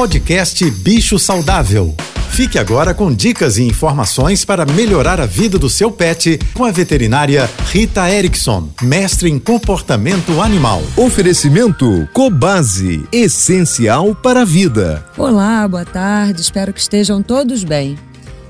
Podcast Bicho Saudável. Fique agora com dicas e informações para melhorar a vida do seu pet com a veterinária Rita Erickson, mestre em comportamento animal. Oferecimento Cobase, essencial para a vida. Olá, boa tarde, espero que estejam todos bem.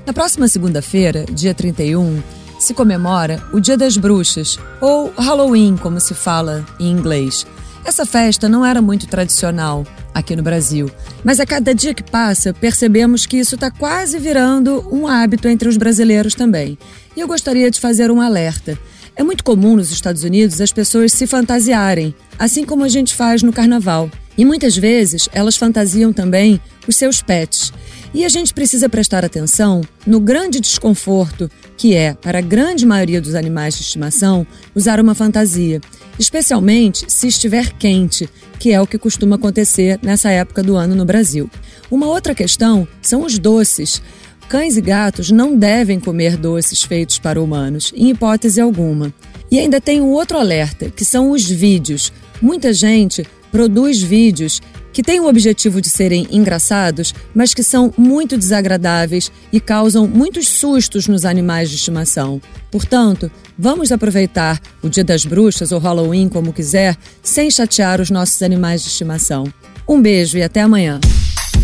Na próxima segunda-feira, dia 31, se comemora o Dia das Bruxas, ou Halloween, como se fala em inglês. Essa festa não era muito tradicional aqui no Brasil, mas a cada dia que passa percebemos que isso está quase virando um hábito entre os brasileiros também. E eu gostaria de fazer um alerta. É muito comum nos Estados Unidos as pessoas se fantasiarem, assim como a gente faz no carnaval. E muitas vezes elas fantasiam também os seus pets. E a gente precisa prestar atenção no grande desconforto que é, para a grande maioria dos animais de estimação, usar uma fantasia, especialmente se estiver quente, que é o que costuma acontecer nessa época do ano no Brasil. Uma outra questão são os doces. Cães e gatos não devem comer doces feitos para humanos, em hipótese alguma. E ainda tem um outro alerta, que são os vídeos. Muita gente produz vídeos que têm o objetivo de serem engraçados, mas que são muito desagradáveis e causam muitos sustos nos animais de estimação. Portanto, vamos aproveitar o Dia das Bruxas ou Halloween, como quiser, sem chatear os nossos animais de estimação. Um beijo e até amanhã.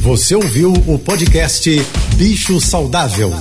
Você ouviu o podcast Bicho Saudável.